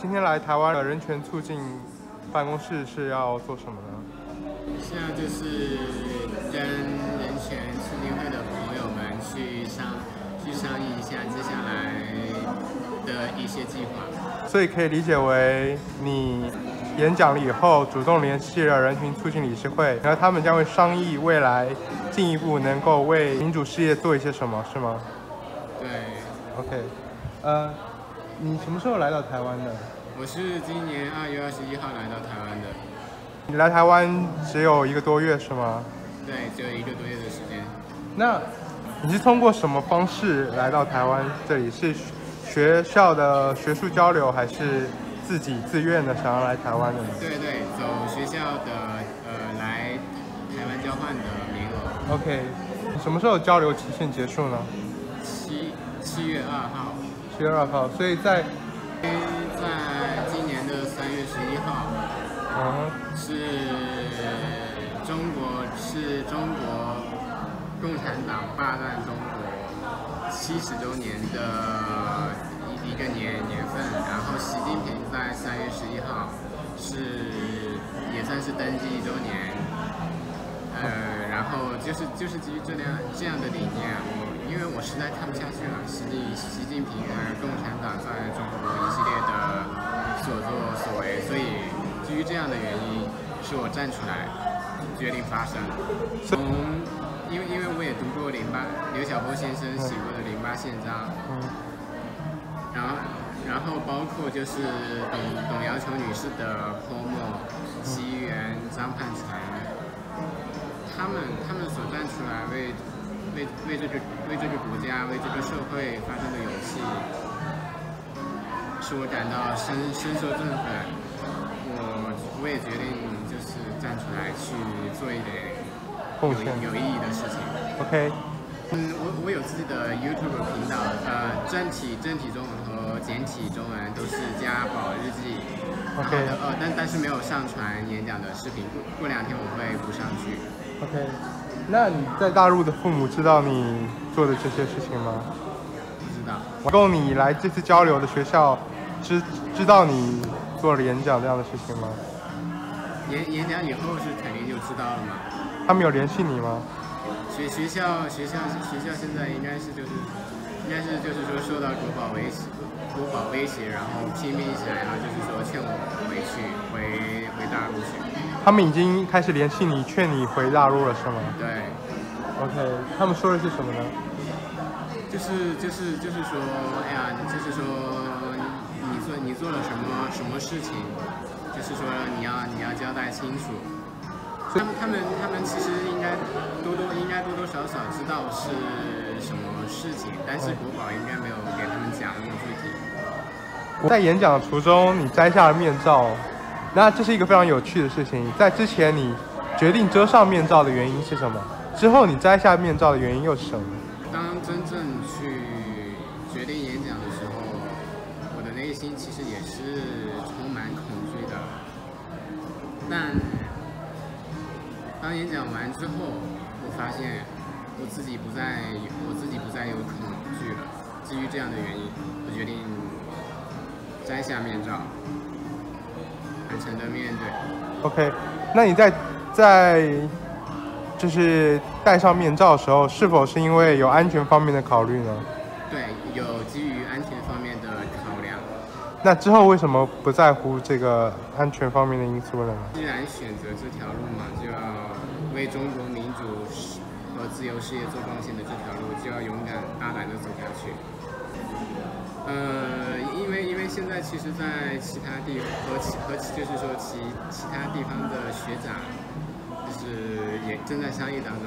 今天来台湾的人权促进办公室是要做什么呢？现在就是跟人权促进会的朋友们去商去商议一下接下来的一些计划。所以可以理解为你演讲了以后，主动联系了人群促进理事会，然后他们将会商议未来进一步能够为民主事业做一些什么，是吗对，？OK，呃，你什么时候来到台湾的？我是今年二月二十一号来到台湾的，你来台湾只有一个多月是吗？对，只有一个多月的时间。那你是通过什么方式来到台湾这里？是学校的学术交流，还是自己自愿的想要来台湾的呢？对对，走学校的呃来台湾交换的名额，OK，什么时候交流期限结束呢？七七月二号，七月二号，所以在在今年的三月十一号。嗯是中国是中国共产党霸占中国七十周年的一一个年年份，然后习近平在三月十一号是也算是登基一周年，呃，然后就是就是基于这样这样的理念，我因为我实在看不下去了，习近习近平呃共产党在中国一系列的所作所为，所以基于这样的原因，是我站出来决定发声。从因为因为我也读过零八刘晓波先生写过的零八宪章，然后然后包括就是董董瑶琼女士的泼墨、奇缘、张盼成，他们他们所站出来为为为这个为这个国家为这个社会发生的勇气，使我感到深深受振奋。我我也决定就是站出来去做一点有意义的事情。，OK，嗯，我我有自己的 YouTube 频道，呃，正体正体中文和简体中文都是家宝日记。然后 OK，呃，但但是没有上传演讲的视频，过过两天我会补上去。OK，那你在大陆的父母知道你做的这些事情吗？不知道，包括你来这次交流的学校，知知道你做了演讲这样的事情吗？演演讲以后是肯定就知道了嘛。他们有联系你吗？学学校学校学校现在应该是就是应该是就是说受到国保威胁，国宝威胁，然后拼命起来，然后就是说劝我回去回回大陆去。他们已经开始联系你，劝你回大陆了，是吗对。？OK，他们说的是什么呢？就是就是就是说，哎呀，就是说你做你做了什么什么事情，就是说你要你要交代清楚。他们他们他们其实应该多多应该多多少少知道是什么事情，但是国宝应该没有给他们讲那么具体。在演讲的途中，你摘下了面罩，那这是一个非常有趣的事情。在之前，你决定遮上面罩的原因是什么？之后，你摘下面罩的原因又是什么？当真正去决定演讲的时候，我的内心其实也是充满恐惧的。但当演讲完之后，我发现我自己不再我自己不再有恐惧了。基于这样的原因，我决定摘下面罩，坦诚的面对。OK，那你在在就是戴上面罩的时候，是否是因为有安全方面的考虑呢？对，有基于安全方面的考量。那之后为什么不在乎这个安全方面的因素了呢？既然选择这条路嘛，就要为中国民主和自由事业做贡献的这条路，就要勇敢大胆的走下去。呃，因为因为现在其实，在其他地和其和其就是说其其他地方的学长，就是也正在商议当中，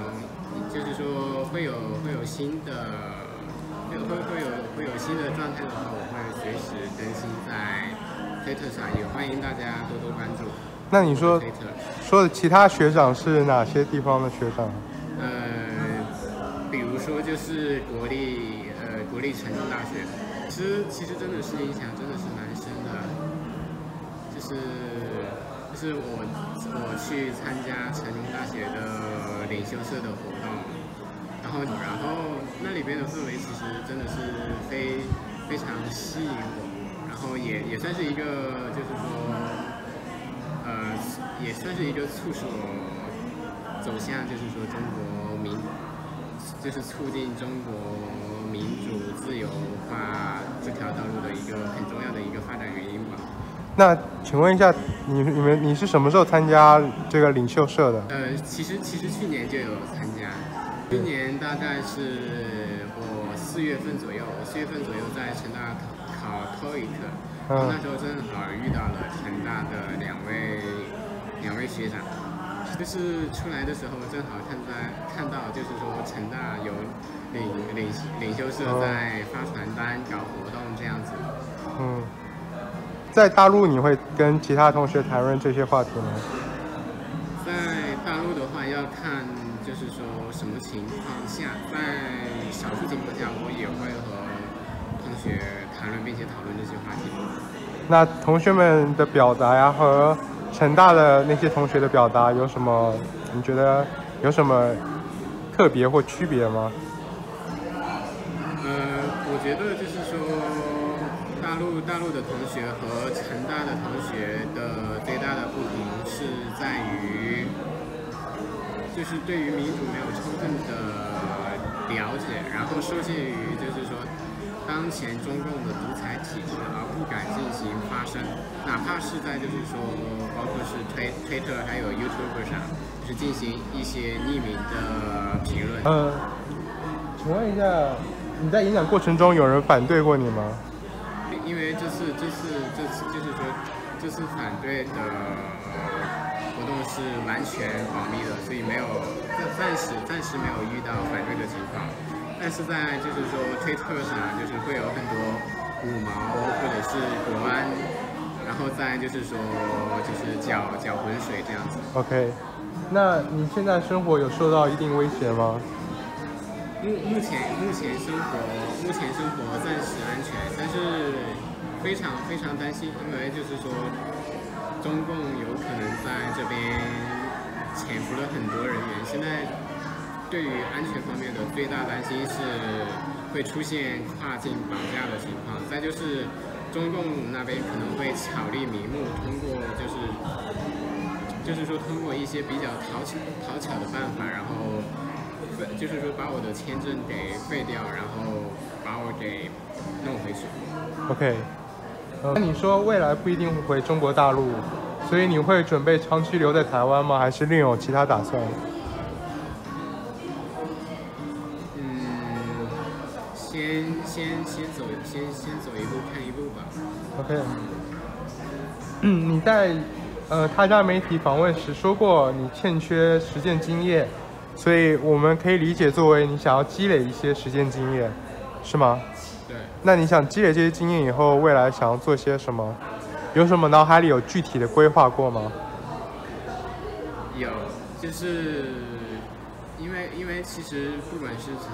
就是说会有会有新的。会会会有会有新的状态的话，我会随时更新在推特上，也欢迎大家多多关注。那你说，说的其他学长是哪些地方的学长？就是国立呃国立成都大学，其实其实真的是影响真的是蛮深的，就是就是我我去参加成都大学的领袖社的活动，然后然后那里边的氛围其实真的是非非常吸引我，然后也也算是一个，就是说，呃，也算是一个促使我走向，就是说中国民，就是促进中国民主自由化这条道路的一个很重要的一个发展原因吧。那请问一下，你你们你是什么时候参加这个领袖社的？呃，其实其实去年就有参加，去年大概是我四月份左右，四月份左右在成大考考 TOEIC，那时候正好遇到了成大的两位两位学长，就是出来的时候正好看在看到，就是说成大有领领领袖社在发传单、搞活动这样子。嗯。在大陆，你会跟其他同学谈论这些话题吗？在大陆的话，要看就是说什么情况下，在少数情况下，我也会和同学谈论并且讨论这些话题。那同学们的表达呀，和成大的那些同学的表达有什么？你觉得有什么特别或区别吗？呃，我觉得就是说。大陆大陆的同学和成大的同学的最大的不同是在于，就是对于民主没有充分的了解，然后受限于就是说当前中共的独裁体制而不敢进行发声，哪怕是在就是说包括是推推特还有 YouTube 上，是进行一些匿名的评论。嗯，请问一下，你在演讲过程中有人反对过你吗？因为这次这次这次就是说，这次反对的活动是完全保密的，所以没有暂时暂时没有遇到反对的情况。但是在就是说推特上，就是会有很多五毛或者是国安，然后再就是说就是搅搅浑水这样子。OK，那你现在生活有受到一定威胁吗？目目前目前生活目前生活暂时安全，但是非常非常担心，因为就是说中共有可能在这边潜伏了很多人员。现在对于安全方面的最大担心是会出现跨境绑架的情况，再就是中共那边可能会巧立名目，通过就是就是说通过一些比较讨巧讨巧的办法，然后。就是说把我的签证给废掉，然后把我给弄回去。OK，那你说未来不一定会回中国大陆，所以你会准备长期留在台湾吗？还是另有其他打算？嗯，先先先走，先先走一步看一步吧。OK，嗯，你在呃他家媒体访问时说过，你欠缺实践经验。所以我们可以理解作为你想要积累一些实践经验，是吗？那你想积累这些经验以后，未来想要做些什么？有什么脑海里有具体的规划过吗？有，就是因为因为其实不管是从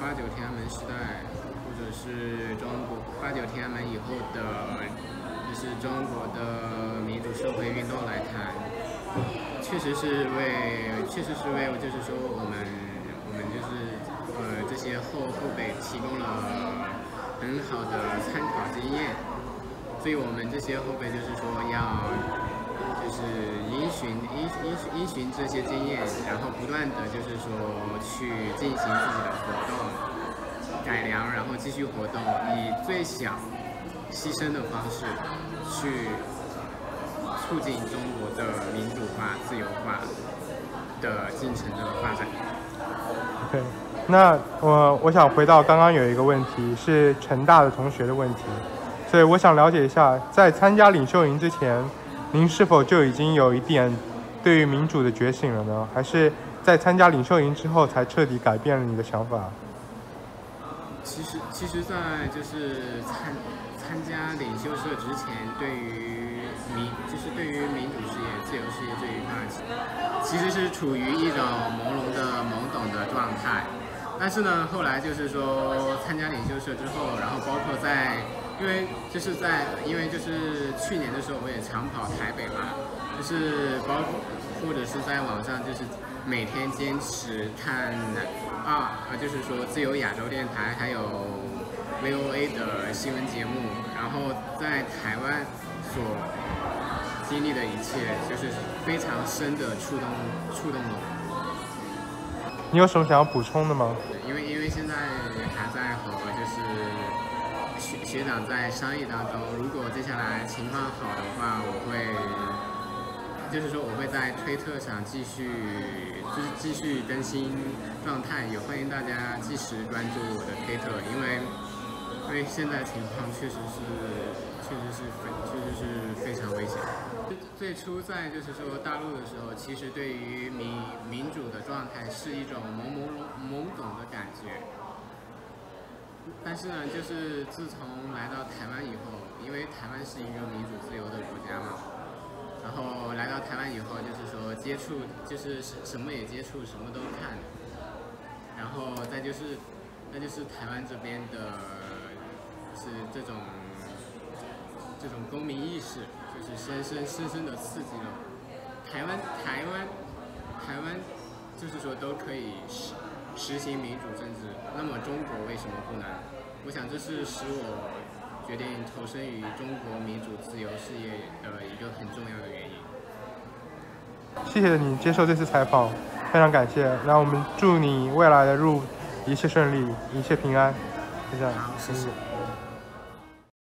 八九天安门时代，或者是中国八九天安门以后的，就是中国的民主社会运动来谈。确实是为，确实是为，就是说我们，我们就是呃这些后后辈提供了很好的参考经验，所以我们这些后辈就是说要，就是依循依依依循这些经验，然后不断的就是说去进行自己的活动改良，然后继续活动，以最小牺牲的方式去。促进中国的民主化、自由化的进程的发展。OK，那我我想回到刚刚有一个问题，是成大的同学的问题，所以我想了解一下，在参加领袖营之前，您是否就已经有一点对于民主的觉醒了呢？还是在参加领袖营之后才彻底改变了你的想法？其实，其实，在就是参参加领袖社之前，对于民就是对于民主事业、自由事业这一块，其实是处于一种朦胧的、懵懂的状态。但是呢，后来就是说参加领袖社之后，然后包括在，因为就是在，因为就是去年的时候我也常跑台北嘛，就是包或者是在网上就是每天坚持看啊啊，就是说自由亚洲电台还有 VOA 的新闻节目。然后在台湾所经历的一切，就是非常深的触动触动了我。你有什么想要补充的吗？因为因为现在还在和就是学学长在商议当中，如果接下来情况好的话，我会就是说我会在推特上继续就是继续更新状态，也欢迎大家及时关注我的推特，因为因为现在情况确实是确实是非确实是非常危险。最初在就是说大陆的时候，其实对于民民主的状态是一种朦朦胧懵懂的感觉。但是呢，就是自从来到台湾以后，因为台湾是一个民主自由的国家嘛，然后来到台湾以后，就是说接触就是什什么也接触，什么都看，然后再就是那就是台湾这边的，是这种这种公民意识，就是深深深深的刺激了台湾台湾台湾，就是说都可以实实行民主政治，那么中国为什么不能？我想这是使我决定投身于中国民主自由事业的一个很重要的原因。谢谢你接受这次采访，非常感谢。那我们祝你未来的路一切顺利，一切平安。就这样，好，谢谢。